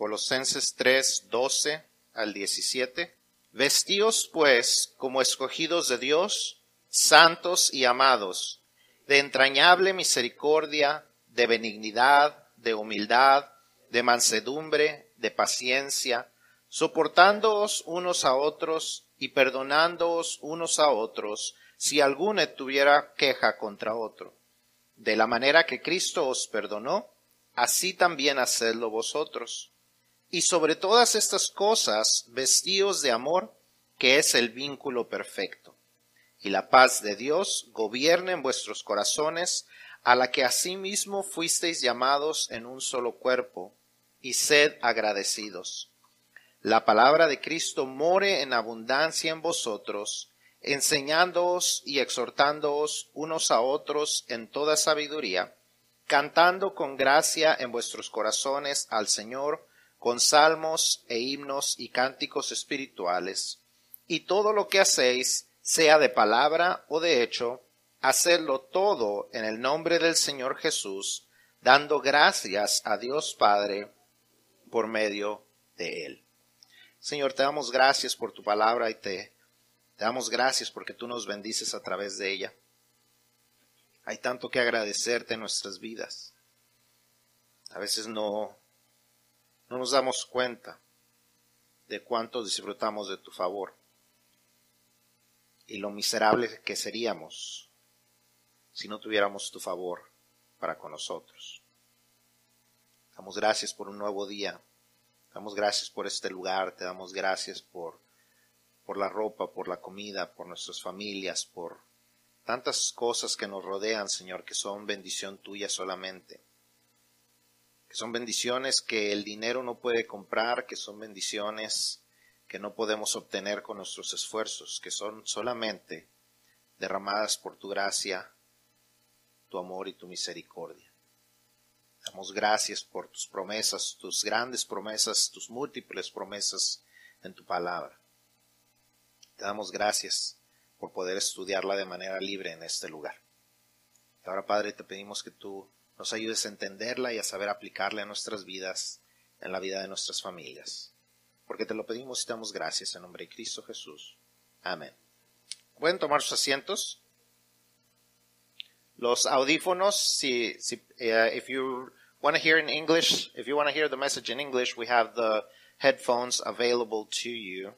Colosenses 3, 12 al 17. Vestíos pues como escogidos de Dios, santos y amados, de entrañable misericordia, de benignidad, de humildad, de mansedumbre, de paciencia, soportándoos unos a otros y perdonándoos unos a otros, si alguno tuviera queja contra otro. De la manera que Cristo os perdonó, así también hacedlo vosotros. Y sobre todas estas cosas, vestíos de amor, que es el vínculo perfecto. Y la paz de Dios gobierne en vuestros corazones, a la que asimismo fuisteis llamados en un solo cuerpo, y sed agradecidos. La palabra de Cristo more en abundancia en vosotros, enseñándoos y exhortándoos unos a otros en toda sabiduría, cantando con gracia en vuestros corazones al Señor, con salmos e himnos y cánticos espirituales, y todo lo que hacéis, sea de palabra o de hecho, hacedlo todo en el nombre del Señor Jesús, dando gracias a Dios Padre por medio de Él. Señor, te damos gracias por tu palabra y te, te damos gracias porque tú nos bendices a través de ella. Hay tanto que agradecerte en nuestras vidas. A veces no, no nos damos cuenta de cuánto disfrutamos de tu favor y lo miserable que seríamos si no tuviéramos tu favor para con nosotros. Damos gracias por un nuevo día. Damos gracias por este lugar. Te damos gracias por, por la ropa, por la comida, por nuestras familias, por tantas cosas que nos rodean, Señor, que son bendición tuya solamente. Que son bendiciones que el dinero no puede comprar, que son bendiciones que no podemos obtener con nuestros esfuerzos, que son solamente derramadas por tu gracia tu amor y tu misericordia. Damos gracias por tus promesas, tus grandes promesas, tus múltiples promesas en tu palabra. Te damos gracias por poder estudiarla de manera libre en este lugar. Y ahora, Padre, te pedimos que tú nos ayudes a entenderla y a saber aplicarla en nuestras vidas, en la vida de nuestras familias. Porque te lo pedimos y te damos gracias en nombre de Cristo Jesús. Amén. Pueden tomar sus asientos. los audífonos, si, si, uh, if you want to hear in English, if you want to hear the message in English, we have the headphones available to you.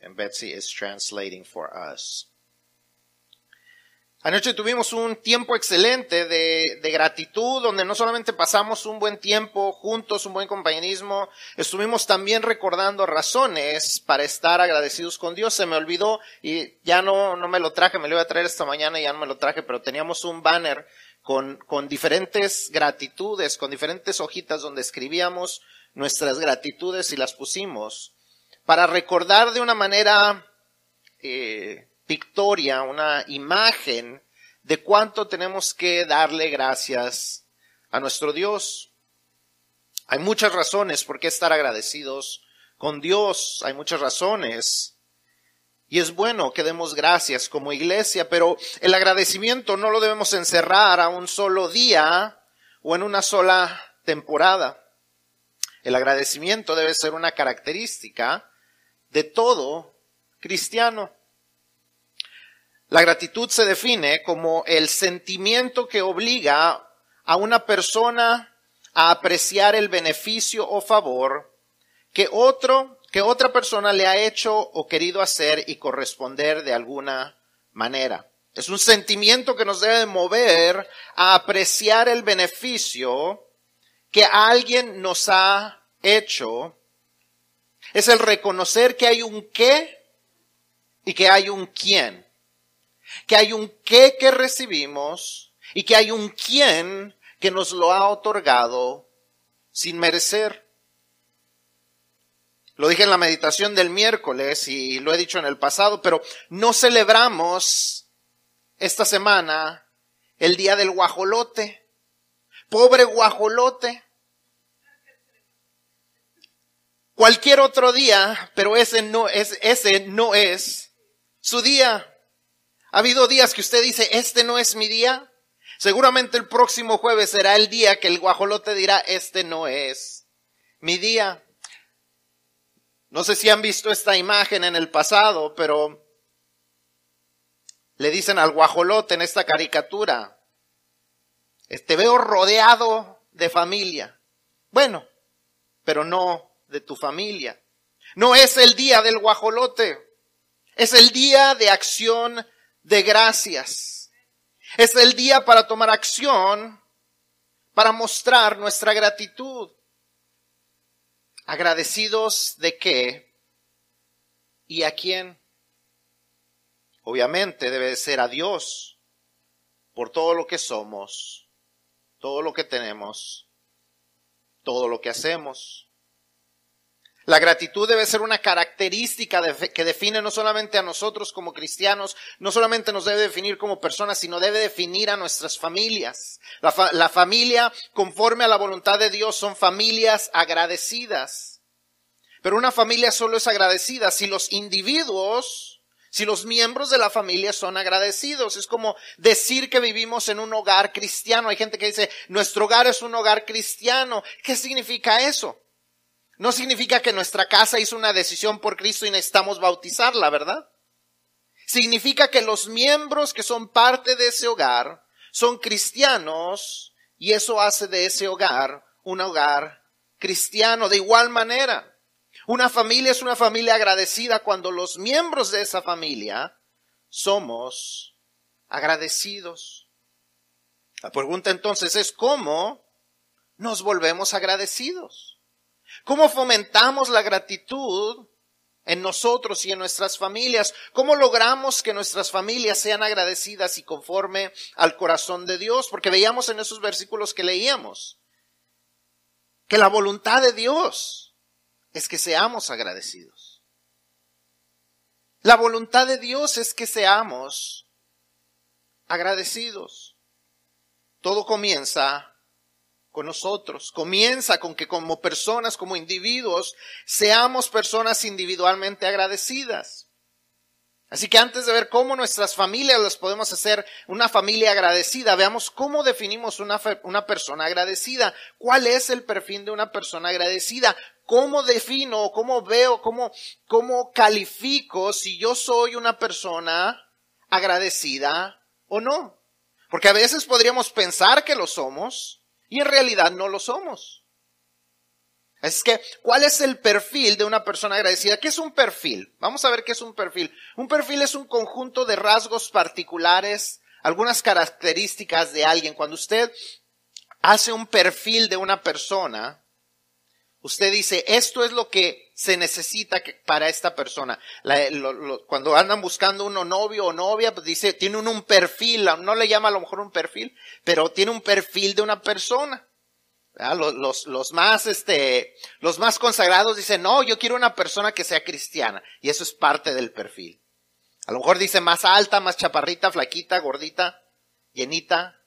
And Betsy is translating for us. Anoche tuvimos un tiempo excelente de, de, gratitud, donde no solamente pasamos un buen tiempo juntos, un buen compañerismo, estuvimos también recordando razones para estar agradecidos con Dios. Se me olvidó y ya no, no me lo traje, me lo iba a traer esta mañana y ya no me lo traje, pero teníamos un banner con, con diferentes gratitudes, con diferentes hojitas donde escribíamos nuestras gratitudes y las pusimos para recordar de una manera eh, victoria, una imagen de cuánto tenemos que darle gracias a nuestro Dios. Hay muchas razones por qué estar agradecidos con Dios, hay muchas razones. Y es bueno que demos gracias como iglesia, pero el agradecimiento no lo debemos encerrar a un solo día o en una sola temporada. El agradecimiento debe ser una característica de todo cristiano. La gratitud se define como el sentimiento que obliga a una persona a apreciar el beneficio o favor que otro, que otra persona le ha hecho o querido hacer y corresponder de alguna manera. Es un sentimiento que nos debe mover a apreciar el beneficio que alguien nos ha hecho. Es el reconocer que hay un qué y que hay un quién que hay un qué que recibimos y que hay un quién que nos lo ha otorgado sin merecer. Lo dije en la meditación del miércoles y lo he dicho en el pasado, pero no celebramos esta semana el día del guajolote. Pobre guajolote. Cualquier otro día, pero ese no es, ese no es su día. ¿Ha habido días que usted dice, este no es mi día? Seguramente el próximo jueves será el día que el guajolote dirá, este no es mi día. No sé si han visto esta imagen en el pasado, pero le dicen al guajolote en esta caricatura, te veo rodeado de familia. Bueno, pero no de tu familia. No es el día del guajolote, es el día de acción de gracias. Es el día para tomar acción, para mostrar nuestra gratitud. ¿Agradecidos de qué? ¿Y a quién? Obviamente debe ser a Dios por todo lo que somos, todo lo que tenemos, todo lo que hacemos. La gratitud debe ser una característica que define no solamente a nosotros como cristianos, no solamente nos debe definir como personas, sino debe definir a nuestras familias. La, familia, conforme a la voluntad de Dios, son familias agradecidas. Pero una familia solo es agradecida si los individuos, si los miembros de la familia son agradecidos. Es como decir que vivimos en un hogar cristiano. Hay gente que dice, nuestro hogar es un hogar cristiano. ¿Qué significa eso? No significa que nuestra casa hizo una decisión por Cristo y necesitamos bautizarla, ¿verdad? Significa que los miembros que son parte de ese hogar son cristianos y eso hace de ese hogar un hogar cristiano. De igual manera, una familia es una familia agradecida cuando los miembros de esa familia somos agradecidos. La pregunta entonces es cómo nos volvemos agradecidos. ¿Cómo fomentamos la gratitud en nosotros y en nuestras familias? ¿Cómo logramos que nuestras familias sean agradecidas y conforme al corazón de Dios? Porque veíamos en esos versículos que leíamos que la voluntad de Dios es que seamos agradecidos. La voluntad de Dios es que seamos agradecidos. Todo comienza con nosotros. Comienza con que como personas, como individuos, seamos personas individualmente agradecidas. Así que antes de ver cómo nuestras familias las podemos hacer una familia agradecida, veamos cómo definimos una, una persona agradecida. ¿Cuál es el perfil de una persona agradecida? ¿Cómo defino, cómo veo, cómo, cómo califico si yo soy una persona agradecida o no? Porque a veces podríamos pensar que lo somos, y en realidad no lo somos. Es que, ¿cuál es el perfil de una persona agradecida? ¿Qué es un perfil? Vamos a ver qué es un perfil. Un perfil es un conjunto de rasgos particulares, algunas características de alguien. Cuando usted hace un perfil de una persona, Usted dice, esto es lo que se necesita para esta persona. cuando andan buscando uno novio o novia, pues dice, tiene un, perfil, no le llama a lo mejor un perfil, pero tiene un perfil de una persona. Los, los, más, este, los más consagrados dicen, no, yo quiero una persona que sea cristiana. Y eso es parte del perfil. A lo mejor dice más alta, más chaparrita, flaquita, gordita, llenita,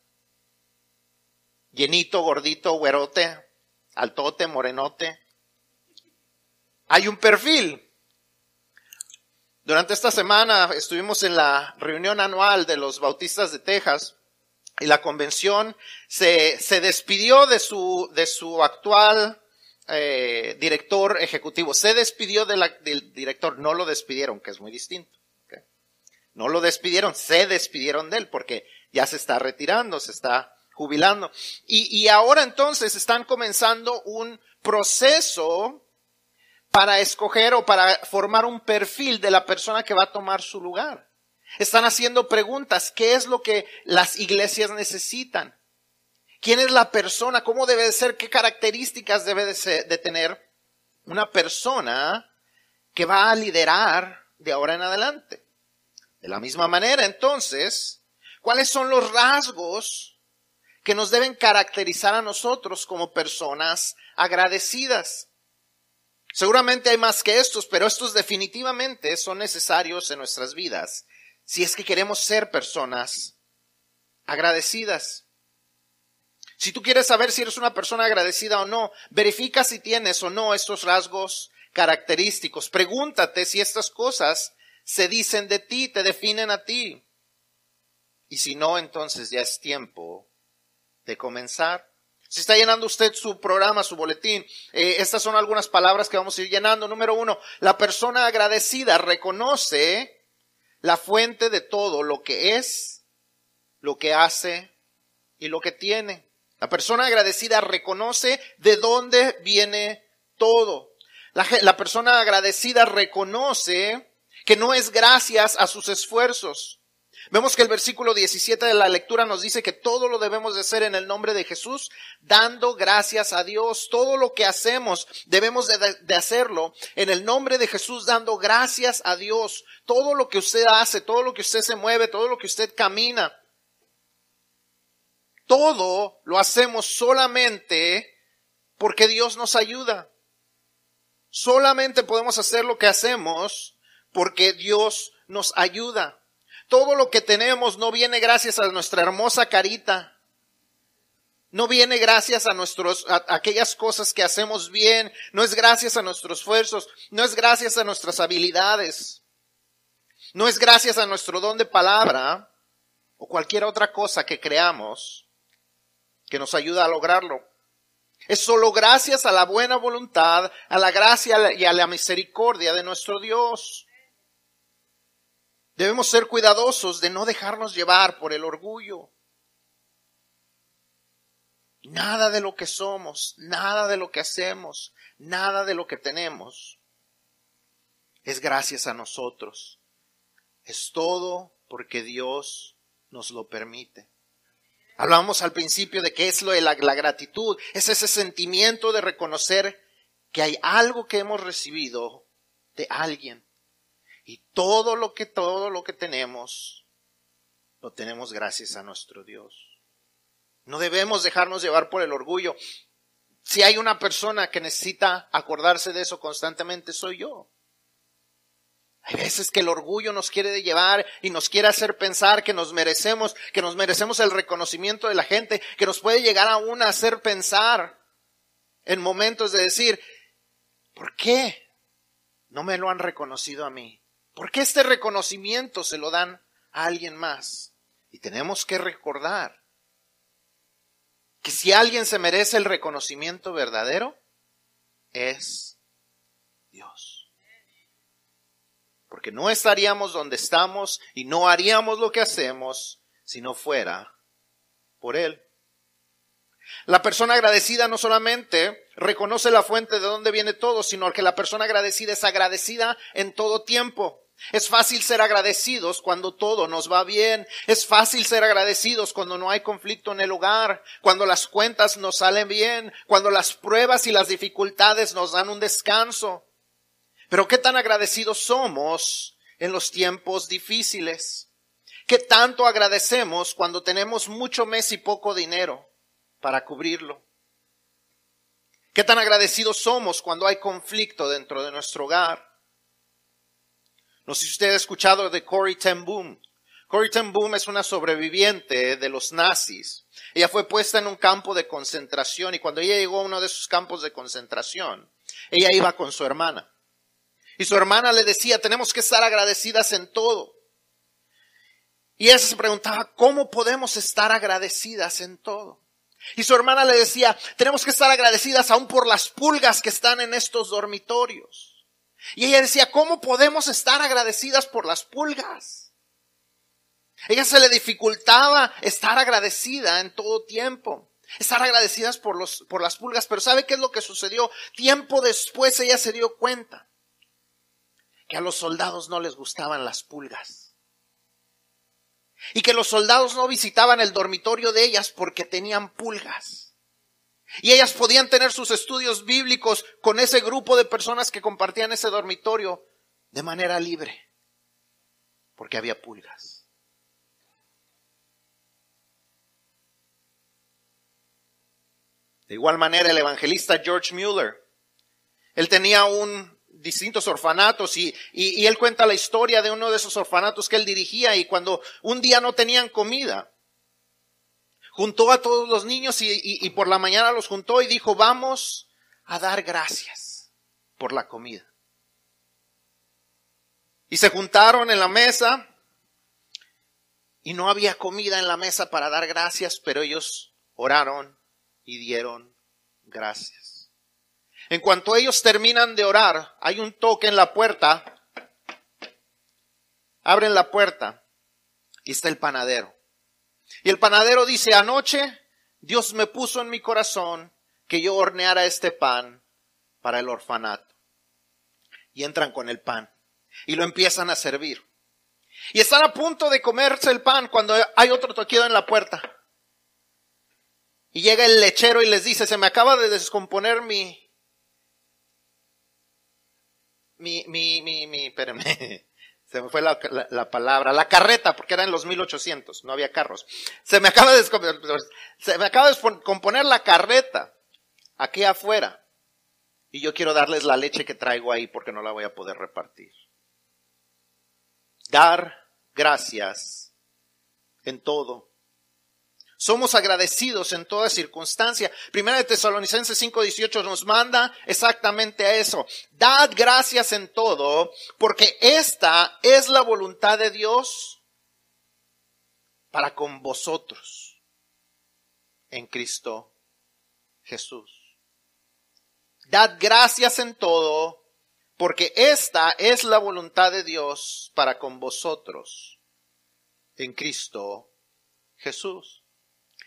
llenito, gordito, güerote, altote, morenote. Hay un perfil. Durante esta semana estuvimos en la reunión anual de los bautistas de Texas y la convención se, se despidió de su, de su actual eh, director ejecutivo. Se despidió del director, no lo despidieron, que es muy distinto. No lo despidieron, se despidieron de él porque ya se está retirando, se está jubilando. Y, y ahora entonces están comenzando un proceso para escoger o para formar un perfil de la persona que va a tomar su lugar. Están haciendo preguntas. ¿Qué es lo que las iglesias necesitan? ¿Quién es la persona? ¿Cómo debe de ser? ¿Qué características debe de, de tener una persona que va a liderar de ahora en adelante? De la misma manera, entonces, ¿cuáles son los rasgos que nos deben caracterizar a nosotros como personas agradecidas. Seguramente hay más que estos, pero estos definitivamente son necesarios en nuestras vidas si es que queremos ser personas agradecidas. Si tú quieres saber si eres una persona agradecida o no, verifica si tienes o no estos rasgos característicos. Pregúntate si estas cosas se dicen de ti, te definen a ti. Y si no, entonces ya es tiempo de comenzar. Si está llenando usted su programa, su boletín, eh, estas son algunas palabras que vamos a ir llenando. Número uno, la persona agradecida reconoce la fuente de todo lo que es, lo que hace y lo que tiene. La persona agradecida reconoce de dónde viene todo. La, la persona agradecida reconoce que no es gracias a sus esfuerzos. Vemos que el versículo 17 de la lectura nos dice que todo lo debemos de hacer en el nombre de Jesús, dando gracias a Dios. Todo lo que hacemos debemos de, de, hacerlo en el nombre de Jesús, dando gracias a Dios. Todo lo que usted hace, todo lo que usted se mueve, todo lo que usted camina, todo lo hacemos solamente porque Dios nos ayuda. Solamente podemos hacer lo que hacemos porque Dios nos ayuda. Todo lo que tenemos no viene gracias a nuestra hermosa carita. No viene gracias a nuestros, a aquellas cosas que hacemos bien. No es gracias a nuestros esfuerzos. No es gracias a nuestras habilidades. No es gracias a nuestro don de palabra o cualquier otra cosa que creamos que nos ayuda a lograrlo. Es solo gracias a la buena voluntad, a la gracia y a la misericordia de nuestro Dios. Debemos ser cuidadosos de no dejarnos llevar por el orgullo. Nada de lo que somos, nada de lo que hacemos, nada de lo que tenemos es gracias a nosotros. Es todo porque Dios nos lo permite. Hablábamos al principio de qué es lo de la, gratitud. Es ese sentimiento de reconocer que hay algo que hemos recibido de alguien. Y todo lo que, todo lo que tenemos, lo tenemos gracias a nuestro Dios. No debemos dejarnos llevar por el orgullo. Si hay una persona que necesita acordarse de eso constantemente, soy yo. Hay veces que el orgullo nos quiere llevar y nos quiere hacer pensar que nos merecemos, que nos merecemos el reconocimiento de la gente, que nos puede llegar aún a hacer pensar en momentos de decir, ¿por qué no me lo han reconocido a mí? ¿Por qué este reconocimiento se lo dan a alguien más? Y tenemos que recordar que si alguien se merece el reconocimiento verdadero, es Dios porque no estaríamos donde estamos y no haríamos lo que hacemos si no fuera por Él. La persona agradecida no solamente reconoce la fuente de donde viene todo, sino que la persona agradecida es agradecida en todo tiempo. Es fácil ser agradecidos cuando todo nos va bien. Es fácil ser agradecidos cuando no hay conflicto en el hogar, cuando las cuentas nos salen bien, cuando las pruebas y las dificultades nos dan un descanso. Pero qué tan agradecidos somos en los tiempos difíciles. ¿Qué tanto agradecemos cuando tenemos mucho mes y poco dinero para cubrirlo? ¿Qué tan agradecidos somos cuando hay conflicto dentro de nuestro hogar? No sé si usted ha escuchado de Corey ten Boom. Corey ten Boom es una sobreviviente de los nazis. Ella fue puesta en un campo de concentración y cuando ella llegó a uno de esos campos de concentración, ella iba con su hermana. Y su hermana le decía, tenemos que estar agradecidas en todo. Y ella se preguntaba, ¿cómo podemos estar agradecidas en todo? Y su hermana le decía, tenemos que estar agradecidas aún por las pulgas que están en estos dormitorios. Y ella decía, ¿cómo podemos estar agradecidas por las pulgas? Ella se le dificultaba estar agradecida en todo tiempo. Estar agradecidas por, los, por las pulgas. Pero ¿sabe qué es lo que sucedió? Tiempo después ella se dio cuenta que a los soldados no les gustaban las pulgas. Y que los soldados no visitaban el dormitorio de ellas porque tenían pulgas. Y ellas podían tener sus estudios bíblicos con ese grupo de personas que compartían ese dormitorio de manera libre. Porque había pulgas. De igual manera, el evangelista George Mueller, él tenía un distintos orfanatos y, y, él cuenta la historia de uno de esos orfanatos que él dirigía y cuando un día no tenían comida, juntó a todos los niños y, y por la mañana los juntó y dijo, vamos a dar gracias por la comida. Y se juntaron en la mesa y no había comida en la mesa para dar gracias, pero ellos oraron y dieron gracias. En cuanto ellos terminan de orar, hay un toque en la puerta, abren la puerta y está el panadero. Y el panadero dice, anoche Dios me puso en mi corazón que yo horneara este pan para el orfanato. Y entran con el pan y lo empiezan a servir. Y están a punto de comerse el pan cuando hay otro toquido en la puerta. Y llega el lechero y les dice, se me acaba de descomponer mi, mi, mi, mi, mi, se me fue la, la, palabra, la carreta, porque era en los 1800, no había carros. Se me acaba de se me acaba de descomponer la carreta aquí afuera. Y yo quiero darles la leche que traigo ahí porque no la voy a poder repartir. Dar gracias en todo. Somos agradecidos en toda circunstancia. Primera de Tesalonicenses 5:18 nos manda exactamente a eso. Dad gracias en todo, porque esta es la voluntad de Dios para con vosotros en Cristo Jesús. Dad gracias en todo, porque esta es la voluntad de Dios para con vosotros en Cristo Jesús.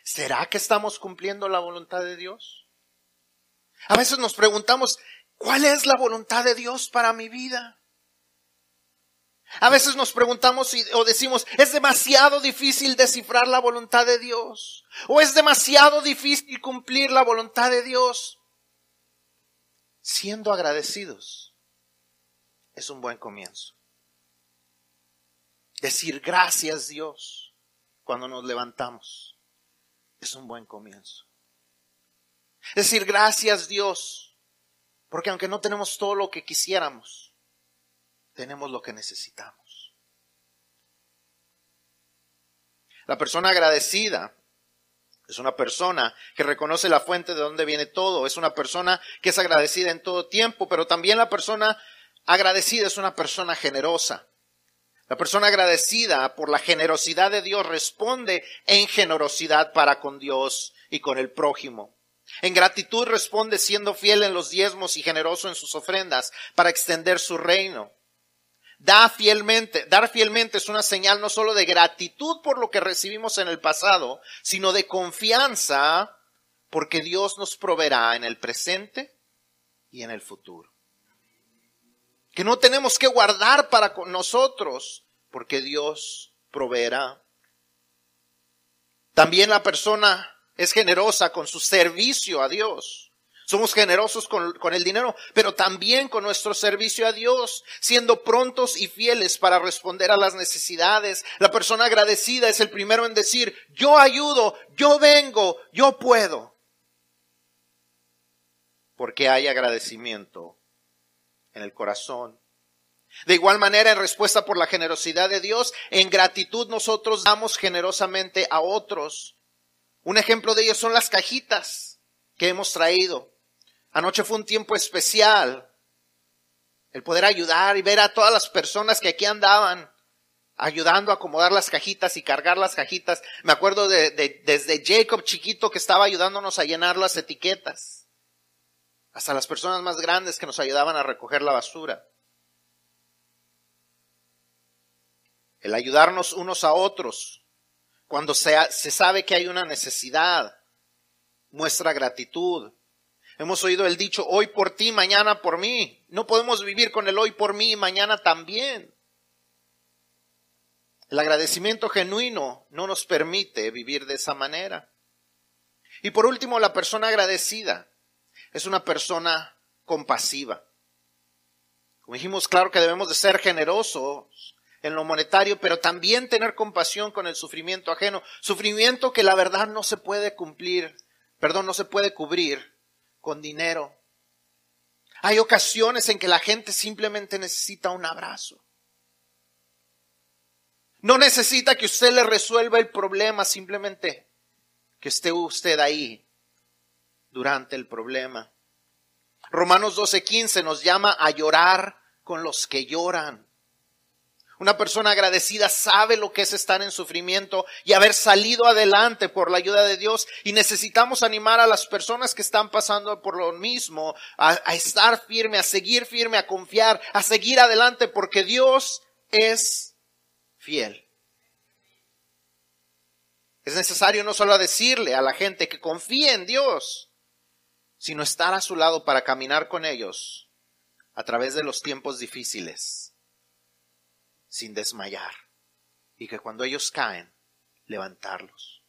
¿Será que estamos cumpliendo la voluntad de Dios? A veces nos preguntamos, ¿cuál es la voluntad de Dios para mi vida? A veces nos preguntamos o decimos, es demasiado difícil descifrar la voluntad de Dios. O es demasiado difícil cumplir la voluntad de Dios siendo agradecidos es un buen comienzo. Decir gracias Dios cuando nos levantamos es un buen comienzo. Decir gracias Dios porque aunque no tenemos todo lo que quisiéramos, tenemos lo que necesitamos. La persona agradecida es una persona que reconoce la fuente de donde viene todo. Es una persona que es agradecida en todo tiempo, pero también la persona agradecida es una persona generosa. La persona agradecida por la generosidad de Dios responde en generosidad para con Dios y con el prójimo. En gratitud responde siendo fiel en los diezmos y generoso en sus ofrendas para extender su reino. Da fielmente, dar fielmente es una señal no solo de gratitud por lo que recibimos en el pasado, sino de confianza porque Dios nos proveerá en el presente y en el futuro. Que no tenemos que guardar para nosotros porque Dios proveerá. También la persona es generosa con su servicio a Dios. Somos generosos con, el dinero, pero también con nuestro servicio a Dios, siendo prontos y fieles para responder a las necesidades. La persona agradecida es el primero en decir, yo ayudo, yo vengo, yo puedo. Porque hay agradecimiento en el corazón. De igual manera, en respuesta por la generosidad de Dios, en gratitud nosotros damos generosamente a otros. Un ejemplo de ello son las cajitas que hemos traído. Anoche fue un tiempo especial. El poder ayudar y ver a todas las personas que aquí andaban ayudando a acomodar las cajitas y cargar las cajitas. Me acuerdo de, desde Jacob chiquito que estaba ayudándonos a llenar las etiquetas. Hasta las personas más grandes que nos ayudaban a recoger la basura. El ayudarnos unos a otros cuando se, se sabe que hay una necesidad muestra gratitud. Hemos oído el dicho hoy por ti, mañana por mí. No podemos vivir con el hoy por mí y mañana también. El agradecimiento genuino no nos permite vivir de esa manera. Y por último, la persona agradecida es una persona compasiva. Como dijimos, claro que debemos de ser generosos en lo monetario, pero también tener compasión con el sufrimiento ajeno. Sufrimiento que la verdad no se puede cumplir, perdón, no se puede cubrir con dinero. Hay ocasiones en que la gente simplemente necesita un abrazo. No necesita que usted le resuelva el problema, simplemente que esté usted ahí durante el problema. Romanos 12:15 nos llama a llorar con los que lloran. Una persona agradecida sabe lo que es estar en sufrimiento y haber salido adelante por la ayuda de Dios. Y necesitamos animar a las personas que están pasando por lo mismo a, estar firme, a seguir firme, a confiar, a seguir adelante porque Dios es fiel. Es necesario no solo decirle a la gente que confíe en Dios, sino estar a su lado para caminar con ellos a través de los tiempos difíciles sin desmayar. Y que cuando ellos caen, levantarlos.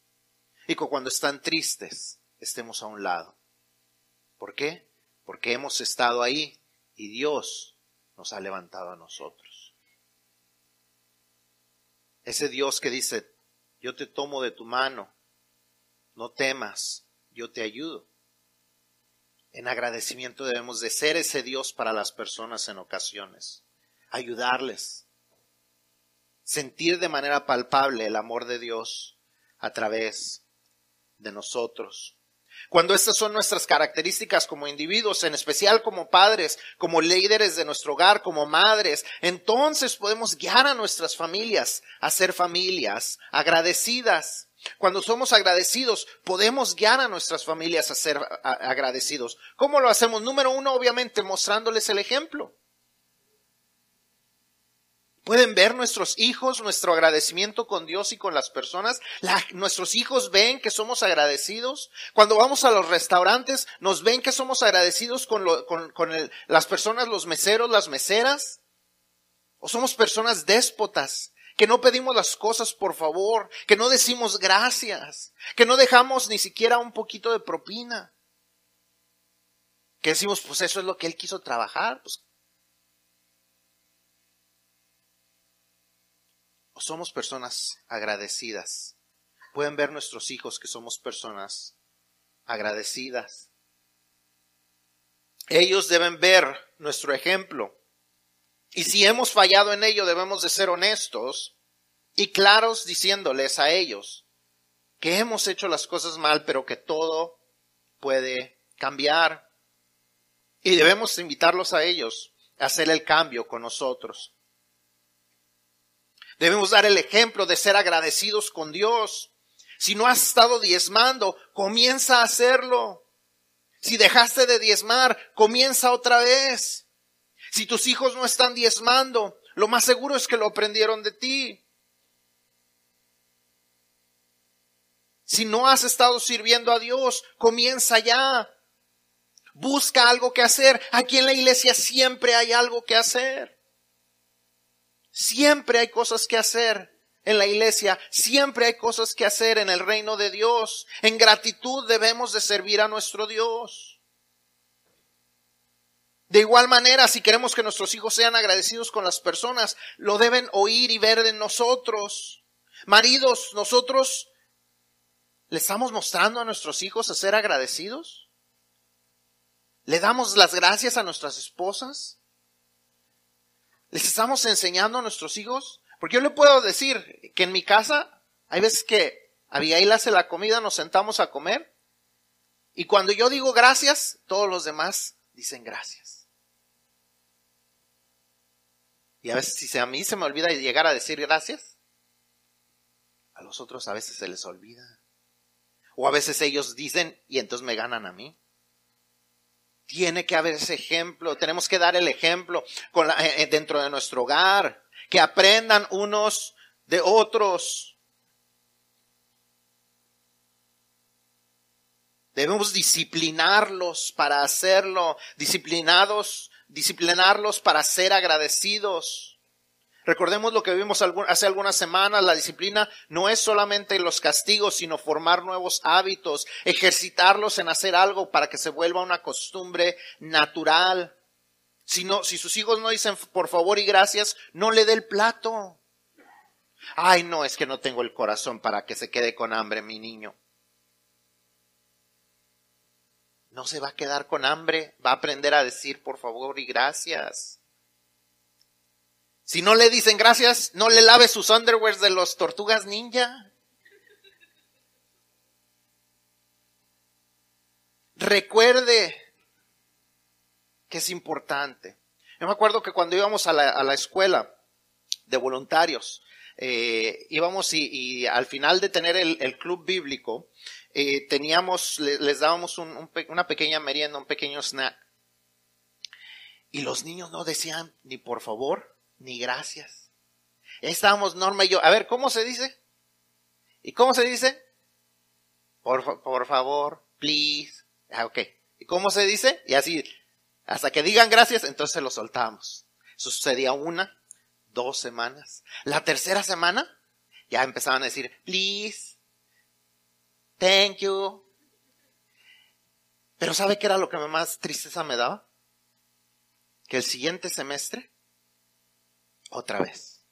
Y que cuando están tristes, estemos a un lado. ¿Por qué? Porque hemos estado ahí y Dios nos ha levantado a nosotros. Ese Dios que dice, yo te tomo de tu mano, no temas, yo te ayudo. En agradecimiento debemos de ser ese Dios para las personas en ocasiones, ayudarles, sentir de manera palpable el amor de Dios a través de nosotros. Cuando estas son nuestras características como individuos, en especial como padres, como líderes de nuestro hogar, como madres, entonces podemos guiar a nuestras familias a ser familias agradecidas. Cuando somos agradecidos, podemos guiar a nuestras familias a ser agradecidos. ¿Cómo lo hacemos? Número uno, obviamente, mostrándoles el ejemplo. Pueden ver nuestros hijos nuestro agradecimiento con Dios y con las personas. nuestros hijos ven que somos agradecidos. Cuando vamos a los restaurantes, nos ven que somos agradecidos con, las personas, los meseros, las meseras. O somos personas déspotas, que no pedimos las cosas por favor, que no decimos gracias, que no dejamos ni siquiera un poquito de propina. Que decimos, pues eso es lo que él quiso trabajar, pues somos personas agradecidas. Pueden ver nuestros hijos que somos personas agradecidas. Ellos deben ver nuestro ejemplo. Y si hemos fallado en ello, debemos de ser honestos y claros diciéndoles a ellos que hemos hecho las cosas mal, pero que todo puede cambiar. Y debemos invitarlos a ellos a hacer el cambio con nosotros. Debemos dar el ejemplo de ser agradecidos con Dios. Si no has estado diezmando, comienza a hacerlo. Si dejaste de diezmar, comienza otra vez. Si tus hijos no están diezmando, lo más seguro es que lo aprendieron de ti. Si no has estado sirviendo a Dios, comienza ya. Busca algo que hacer. Aquí en la iglesia siempre hay algo que hacer. Siempre hay cosas que hacer en la iglesia, siempre hay cosas que hacer en el reino de Dios. En gratitud debemos de servir a nuestro Dios. De igual manera, si queremos que nuestros hijos sean agradecidos con las personas, lo deben oír y ver de nosotros. Maridos, nosotros le estamos mostrando a nuestros hijos a ser agradecidos. ¿Le damos las gracias a nuestras esposas? ¿Les estamos enseñando a nuestros hijos? Porque yo le puedo decir que en mi casa hay veces que Abigail hace la comida, nos sentamos a comer y cuando yo digo gracias, todos los demás dicen gracias. Y a veces si a mí se me olvida llegar a decir gracias, a los otros a veces se les olvida. O a veces ellos dicen y entonces me ganan a mí. Tiene que haber ese ejemplo, tenemos que dar el ejemplo con eh, eh, dentro de nuestro hogar, que aprendan unos de otros. Debemos disciplinarlos para hacerlo, disciplinados, disciplinarlos para ser agradecidos. Recordemos lo que vimos hace algunas semanas, la disciplina no es solamente los castigos, sino formar nuevos hábitos, ejercitarlos en hacer algo para que se vuelva una costumbre natural. Si, si sus hijos no dicen por favor y gracias, no le dé el plato. Ay, no, es que no tengo el corazón para que se quede con hambre mi niño. No se va a quedar con hambre, va a aprender a decir por favor y gracias. Si no le dicen gracias, no le lave sus underwears de los tortugas ninja. Recuerde que es importante. Yo me acuerdo que cuando íbamos a la, escuela de voluntarios. Eh, íbamos y, al final de tener el, club bíblico, eh, teníamos, les, dábamos una pequeña merienda, un pequeño snack. Y los niños no decían ni por favor, ni gracias. Estábamos Norma y yo, a ver, ¿cómo se dice? ¿Y cómo se dice? Por, por favor, please. Ah, ok. ¿Y cómo se dice? Y así, hasta que digan gracias, entonces lo soltamos. Sucedía una, dos semanas. La tercera semana, ya empezaban a decir, please, thank you. Pero ¿sabe qué era lo que más tristeza me daba? Que el siguiente semestre, otra vez.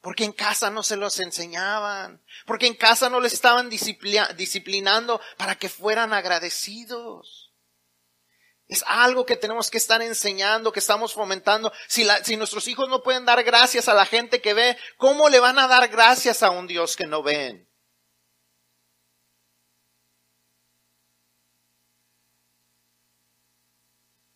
Porque en casa no se los enseñaban. Porque en casa no les estaban disciplinando para que fueran agradecidos. Es algo que tenemos que estar enseñando, que estamos fomentando. Si, si, nuestros hijos no pueden dar gracias a la gente que ve, ¿cómo le van a dar gracias a un Dios que no ven?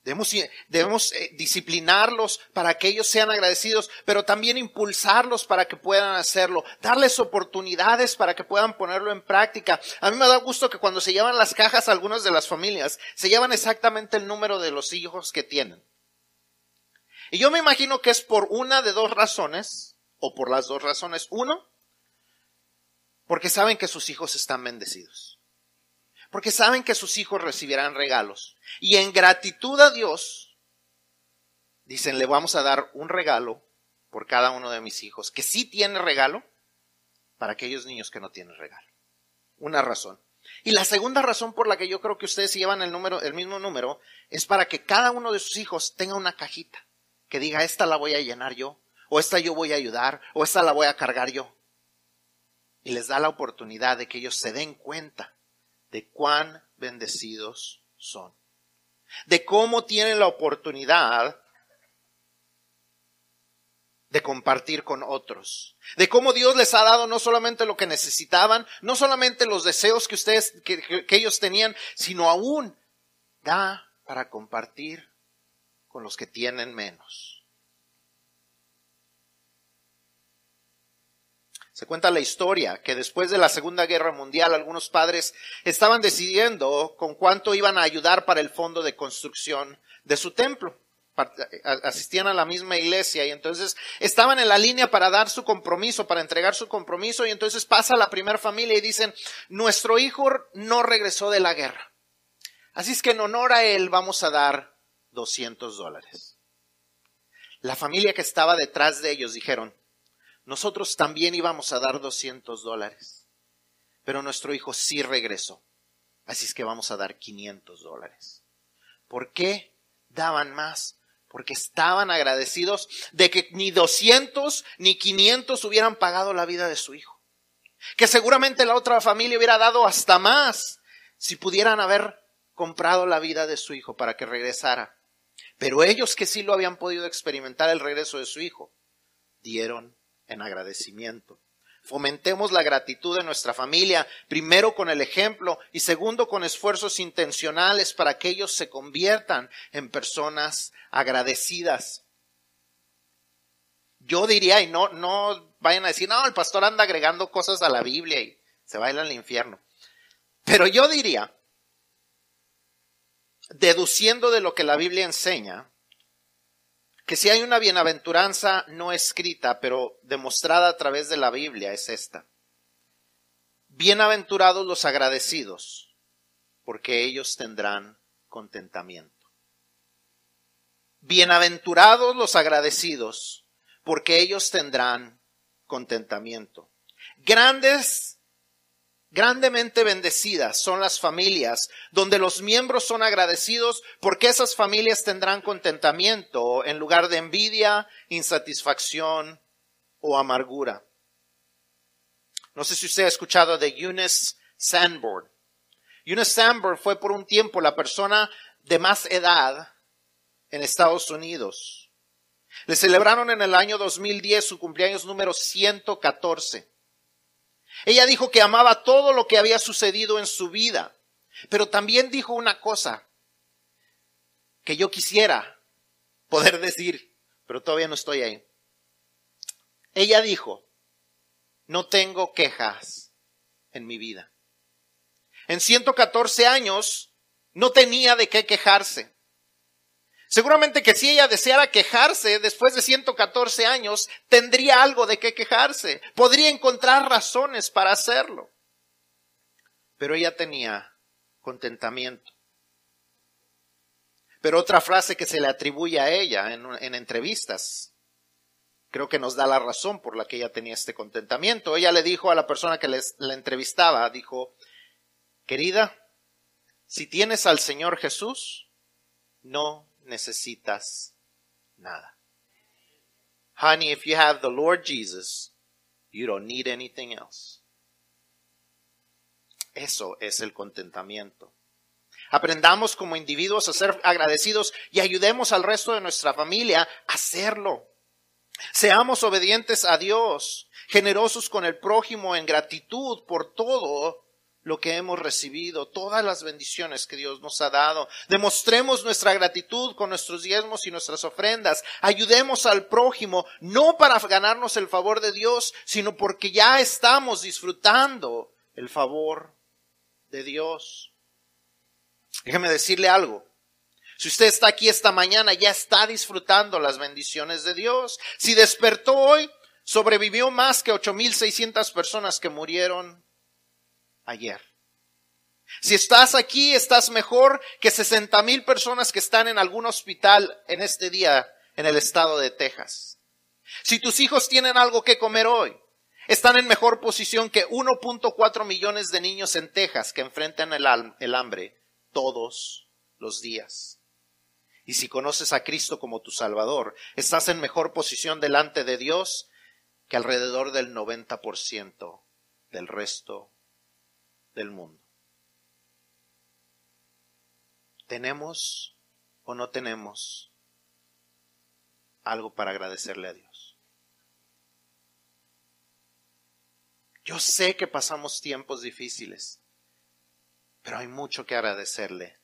Debemos, eh, disciplinarlos para que ellos sean agradecidos, pero también impulsarlos para que puedan hacerlo, darles oportunidades para que puedan ponerlo en práctica. A mí me da gusto que cuando se llevan las cajas algunas de las familias, se llevan exactamente el número de los hijos que tienen. Y yo me imagino que es por una de dos razones, o por las dos razones. Uno, porque saben que sus hijos están bendecidos porque saben que sus hijos recibirán regalos. Y en gratitud a Dios, dicen, le vamos a dar un regalo por cada uno de mis hijos, que sí tiene regalo, para aquellos niños que no tienen regalo. Una razón. Y la segunda razón por la que yo creo que ustedes llevan el número, el mismo número, es para que cada uno de sus hijos tenga una cajita que diga, esta la voy a llenar yo, o esta yo voy a ayudar, o esta la voy a cargar yo. Y les da la oportunidad de que ellos se den cuenta de cuán bendecidos son, de cómo tienen la oportunidad de compartir con otros, de cómo Dios les ha dado no solamente lo que necesitaban, no solamente los deseos que ustedes, que, que ellos tenían, sino aún da para compartir con los que tienen menos. Se cuenta la historia que después de la Segunda Guerra Mundial algunos padres estaban decidiendo con cuánto iban a ayudar para el fondo de construcción de su templo. Asistían a la misma iglesia y entonces estaban en la línea para dar su compromiso, para entregar su compromiso y entonces pasa la primera familia y dicen, nuestro hijo no regresó de la guerra. Así es que en honor a él vamos a dar 200 dólares. La familia que estaba detrás de ellos dijeron, nosotros también íbamos a dar 200 dólares, pero nuestro hijo sí regresó. Así es que vamos a dar 500 dólares. ¿Por qué daban más? Porque estaban agradecidos de que ni 200 ni 500 hubieran pagado la vida de su hijo. Que seguramente la otra familia hubiera dado hasta más si pudieran haber comprado la vida de su hijo para que regresara. Pero ellos que sí lo habían podido experimentar el regreso de su hijo, dieron en agradecimiento. Fomentemos la gratitud de nuestra familia, primero con el ejemplo y segundo con esfuerzos intencionales para que ellos se conviertan en personas agradecidas. Yo diría, y no, no vayan a decir, no, el pastor anda agregando cosas a la Biblia y se baila al infierno. Pero yo diría, deduciendo de lo que la Biblia enseña, que si hay una bienaventuranza no escrita, pero demostrada a través de la Biblia, es esta. Bienaventurados los agradecidos, porque ellos tendrán contentamiento. Bienaventurados los agradecidos, porque ellos tendrán contentamiento. Grandes Grandemente bendecidas son las familias donde los miembros son agradecidos porque esas familias tendrán contentamiento en lugar de envidia, insatisfacción o amargura. No sé si usted ha escuchado de Eunice Sanborn. Eunice Sanborn fue por un tiempo la persona de más edad en Estados Unidos. Le celebraron en el año 2010 su cumpleaños número 114. Ella dijo que amaba todo lo que había sucedido en su vida, pero también dijo una cosa que yo quisiera poder decir, pero todavía no estoy ahí. Ella dijo, no tengo quejas en mi vida. En 114 años no tenía de qué quejarse. Seguramente que si ella deseara quejarse después de 114 años, tendría algo de qué quejarse. Podría encontrar razones para hacerlo. Pero ella tenía contentamiento. Pero otra frase que se le atribuye a ella en, entrevistas, creo que nos da la razón por la que ella tenía este contentamiento. Ella le dijo a la persona que la entrevistaba, dijo, querida, si tienes al Señor Jesús, no necesitas nada. Honey, if you have the Lord Jesus, you don't need anything else. Eso es el contentamiento. Aprendamos como individuos a ser agradecidos y ayudemos al resto de nuestra familia a hacerlo. Seamos obedientes a Dios, generosos con el prójimo en gratitud por todo lo que hemos recibido, todas las bendiciones que Dios nos ha dado. Demostremos nuestra gratitud con nuestros diezmos y nuestras ofrendas. Ayudemos al prójimo, no para ganarnos el favor de Dios, sino porque ya estamos disfrutando el favor de Dios. Déjeme decirle algo. Si usted está aquí esta mañana, ya está disfrutando las bendiciones de Dios. Si despertó hoy, sobrevivió más que 8.600 personas que murieron ayer. Si estás aquí, estás mejor que 60 mil personas que están en algún hospital en este día en el estado de Texas. Si tus hijos tienen algo que comer hoy, están en mejor posición que 1.4 millones de niños en Texas que enfrentan el, hambre todos los días. Y si conoces a Cristo como tu Salvador, estás en mejor posición delante de Dios que alrededor del 90% del resto del mundo. ¿Tenemos o no tenemos algo para agradecerle a Dios? Yo sé que pasamos tiempos difíciles, pero hay mucho que agradecerle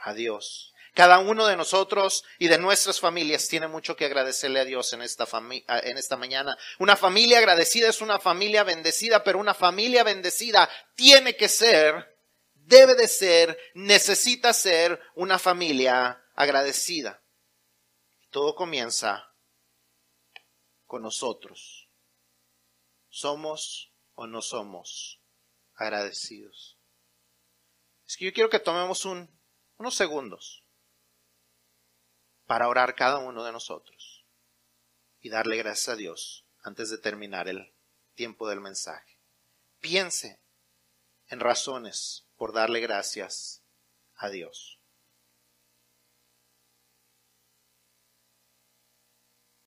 a Dios. Cada uno de nosotros y de nuestras familias tiene mucho que agradecerle a Dios en esta, en esta mañana. Una familia agradecida es una familia bendecida, pero una familia bendecida tiene que ser, debe de ser, necesita ser una familia agradecida. Todo comienza con nosotros. ¿Somos o no somos agradecidos? Es que yo quiero que tomemos unos segundos para orar cada uno de nosotros y darle gracias a Dios antes de terminar el tiempo del mensaje. Piense en razones por darle gracias a Dios.